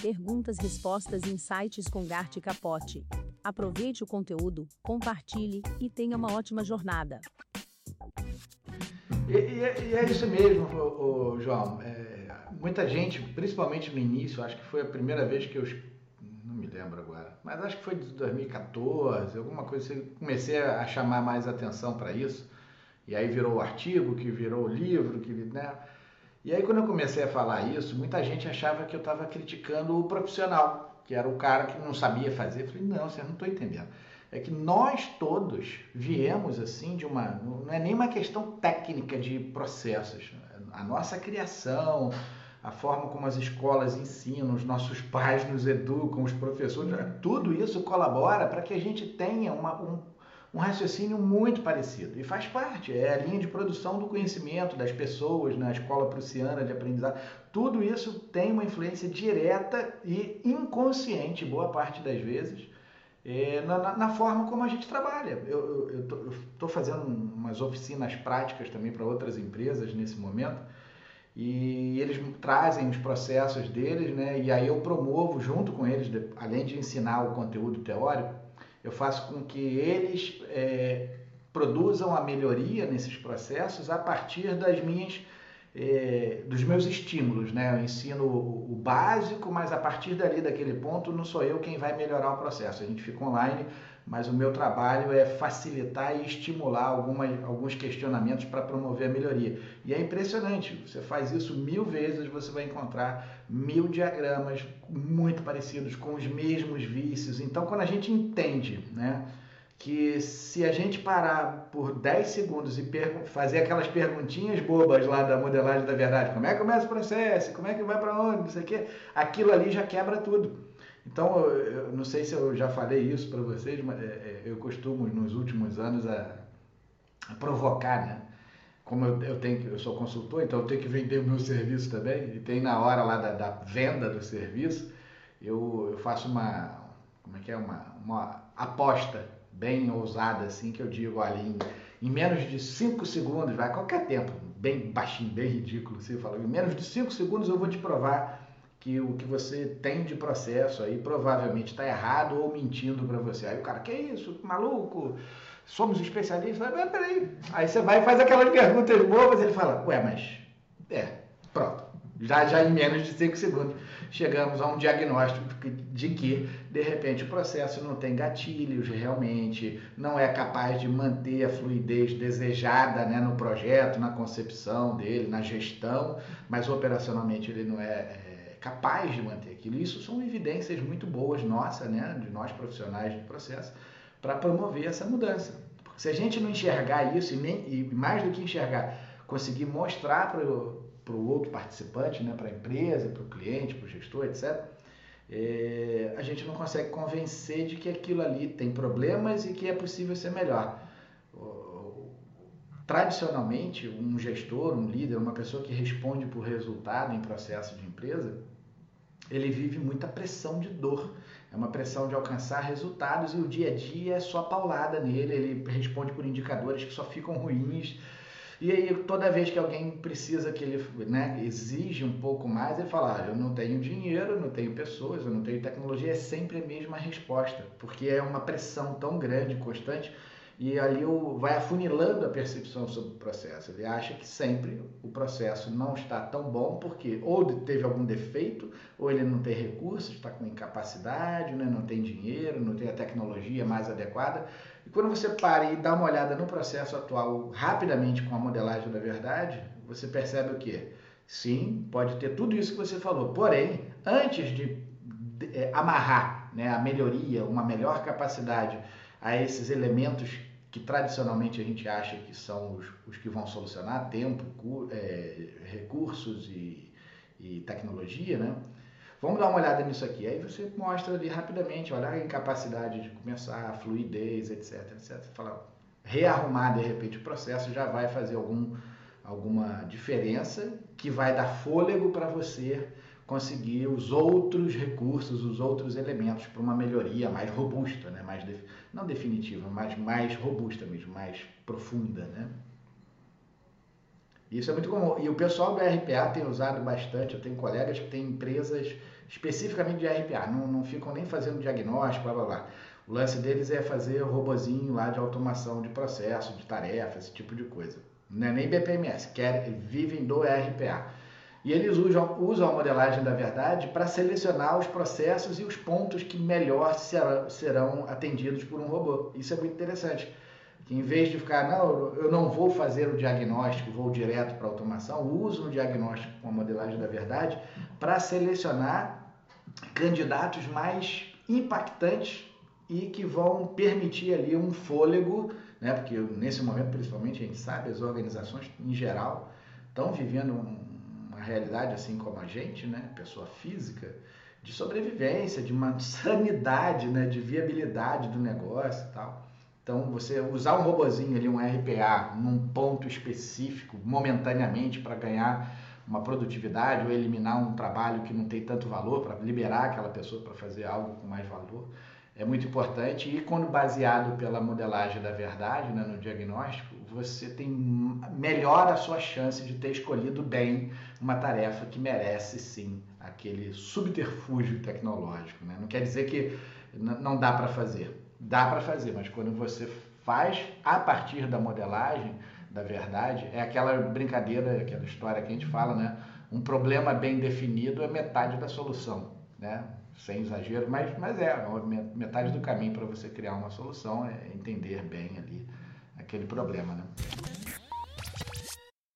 Perguntas, respostas e insights com Gart Capote. Aproveite o conteúdo, compartilhe e tenha uma ótima jornada. E, e, e é isso mesmo, o, o João. É, muita gente, principalmente no início, acho que foi a primeira vez que eu não me lembro agora, mas acho que foi de 2014, alguma coisa assim, comecei a chamar mais atenção para isso. E aí virou o artigo, que virou o livro, que, né? E aí quando eu comecei a falar isso, muita gente achava que eu estava criticando o profissional, que era o cara que não sabia fazer. Eu falei, não, você não estou entendendo. É que nós todos viemos assim de uma. Não é nem uma questão técnica de processos. A nossa criação, a forma como as escolas ensinam, os nossos pais nos educam, os professores, tudo isso colabora para que a gente tenha uma, um, um raciocínio muito parecido. E faz parte, é a linha de produção do conhecimento das pessoas na escola prussiana de aprendizado. Tudo isso tem uma influência direta e inconsciente, boa parte das vezes, é, na, na, forma como a gente trabalha. Eu estou fazendo umas oficinas práticas também para outras empresas nesse momento. E eles trazem os processos deles, né? E aí eu promovo junto com eles, além de ensinar o conteúdo teórico, eu faço com que eles é, produzam a melhoria nesses processos a partir das minhas é, dos meus estímulos, né? Eu ensino o, o, básico, mas a partir dali daquele ponto não sou eu quem vai melhorar o processo. A gente fica online, mas o meu trabalho é facilitar e estimular alguma, alguns questionamentos para promover a melhoria. E é impressionante. Você faz isso mil vezes, você vai encontrar mil diagramas muito parecidos com os mesmos vícios. Então, quando a gente entende, né? que se a gente parar por 10 segundos e fazer aquelas perguntinhas bobas lá da modelagem da verdade, como é que começa o processo, como é que vai para onde, não sei o quê, aquilo ali já quebra tudo. Então, eu não sei se eu já falei isso para vocês, mas é, é, eu costumo nos últimos anos a, a provocar, né? Como eu, eu, tenho, eu sou consultor, então eu tenho que vender o meu serviço também, e tem na hora lá da, da venda do serviço, eu, eu faço uma, como é que é, uma, uma aposta bem ousada assim, que eu digo, olha, em, em menos de 5 segundos, vai qualquer tempo, bem baixinho, bem ridículo, você fala, em menos de 5 segundos eu vou te provar que o que você tem de processo aí provavelmente está errado ou mentindo para você. Aí o cara, que isso, maluco? Somos especialistas. Mas peraí. Aí você vai e faz aquelas perguntas bobas, ele fala, ué, mas é, pronto. Já, já em menos de 5 segundos chegamos a um diagnóstico de que, de repente, o processo não tem gatilhos realmente, não é capaz de manter a fluidez desejada né, no projeto, na concepção dele, na gestão, mas operacionalmente ele não é, é capaz de manter aquilo. Isso são evidências muito boas nossas, né, de nós profissionais do processo, para promover essa mudança. Porque se a gente não enxergar isso, e, nem, e mais do que enxergar, conseguir mostrar para para o outro participante, né, para a empresa, para o cliente, para o gestor, etc., é, a gente não consegue convencer de que aquilo ali tem problemas e que é possível ser melhor. Tradicionalmente, um gestor, um líder, uma pessoa que responde por resultado em processo de empresa, ele vive muita pressão de dor. É uma pressão de alcançar resultados e o dia a dia é só paulada nele. Ele responde por indicadores que só ficam ruins e aí, toda vez que alguém precisa que ele né, exige um pouco mais, ele fala: ah, eu não tenho dinheiro, eu não tenho pessoas, eu não tenho tecnologia. É sempre a mesma resposta, porque é uma pressão tão grande, constante, e ali o, vai afunilando a percepção sobre o processo. Ele acha que sempre o processo não está tão bom, porque ou teve algum defeito, ou ele não tem recursos, está com incapacidade, né, não tem dinheiro, não tem a tecnologia mais adequada. E quando você para e dá uma olhada no processo atual rapidamente com a modelagem da verdade, você percebe o que? Sim, pode ter tudo isso que você falou. Porém, antes de, de é, amarrar né, a melhoria, uma melhor capacidade a esses elementos que tradicionalmente a gente acha que são os, os que vão solucionar tempo, é, recursos e, e tecnologia, né? Vamos dar uma olhada nisso aqui. Aí você mostra ali rapidamente, olha a incapacidade de começar, a fluidez, etc, etc. Fala, rearrumar de repente o processo já vai fazer algum, alguma diferença que vai dar fôlego para você conseguir os outros recursos, os outros elementos para uma melhoria mais robusta, né? mais não definitiva, mas mais robusta mesmo, mais profunda. Né? Isso é muito comum. E o pessoal do RPA tem usado bastante. Eu tenho colegas que têm empresas especificamente de RPA, não, não ficam nem fazendo diagnóstico, blá blá blá. O lance deles é fazer robozinho lá de automação de processo, de tarefas, esse tipo de coisa. Não é nem BPMS, quer, vivem do RPA. E eles usam, usam a modelagem da verdade para selecionar os processos e os pontos que melhor serão, serão atendidos por um robô. Isso é muito interessante. Que em vez de ficar, não, eu não vou fazer o diagnóstico, vou direto para a automação, uso o diagnóstico com a modelagem da verdade para selecionar candidatos mais impactantes e que vão permitir ali um fôlego, né? porque nesse momento, principalmente, a gente sabe, as organizações em geral estão vivendo uma realidade assim como a gente, né? pessoa física, de sobrevivência, de uma sanidade, né? de viabilidade do negócio e tal. Então, você usar um robozinho ali, um RPA, num ponto específico, momentaneamente, para ganhar uma produtividade ou eliminar um trabalho que não tem tanto valor, para liberar aquela pessoa para fazer algo com mais valor, é muito importante e quando baseado pela modelagem da verdade, né, no diagnóstico, você tem melhora a sua chance de ter escolhido bem uma tarefa que merece sim aquele subterfúgio tecnológico. Né? Não quer dizer que não dá para fazer, dá para fazer, mas quando você faz a partir da modelagem da verdade, é aquela brincadeira, aquela história que a gente fala, né? Um problema bem definido é metade da solução, né? sem exagero, mas, mas é, metade do caminho para você criar uma solução é entender bem ali aquele problema, né?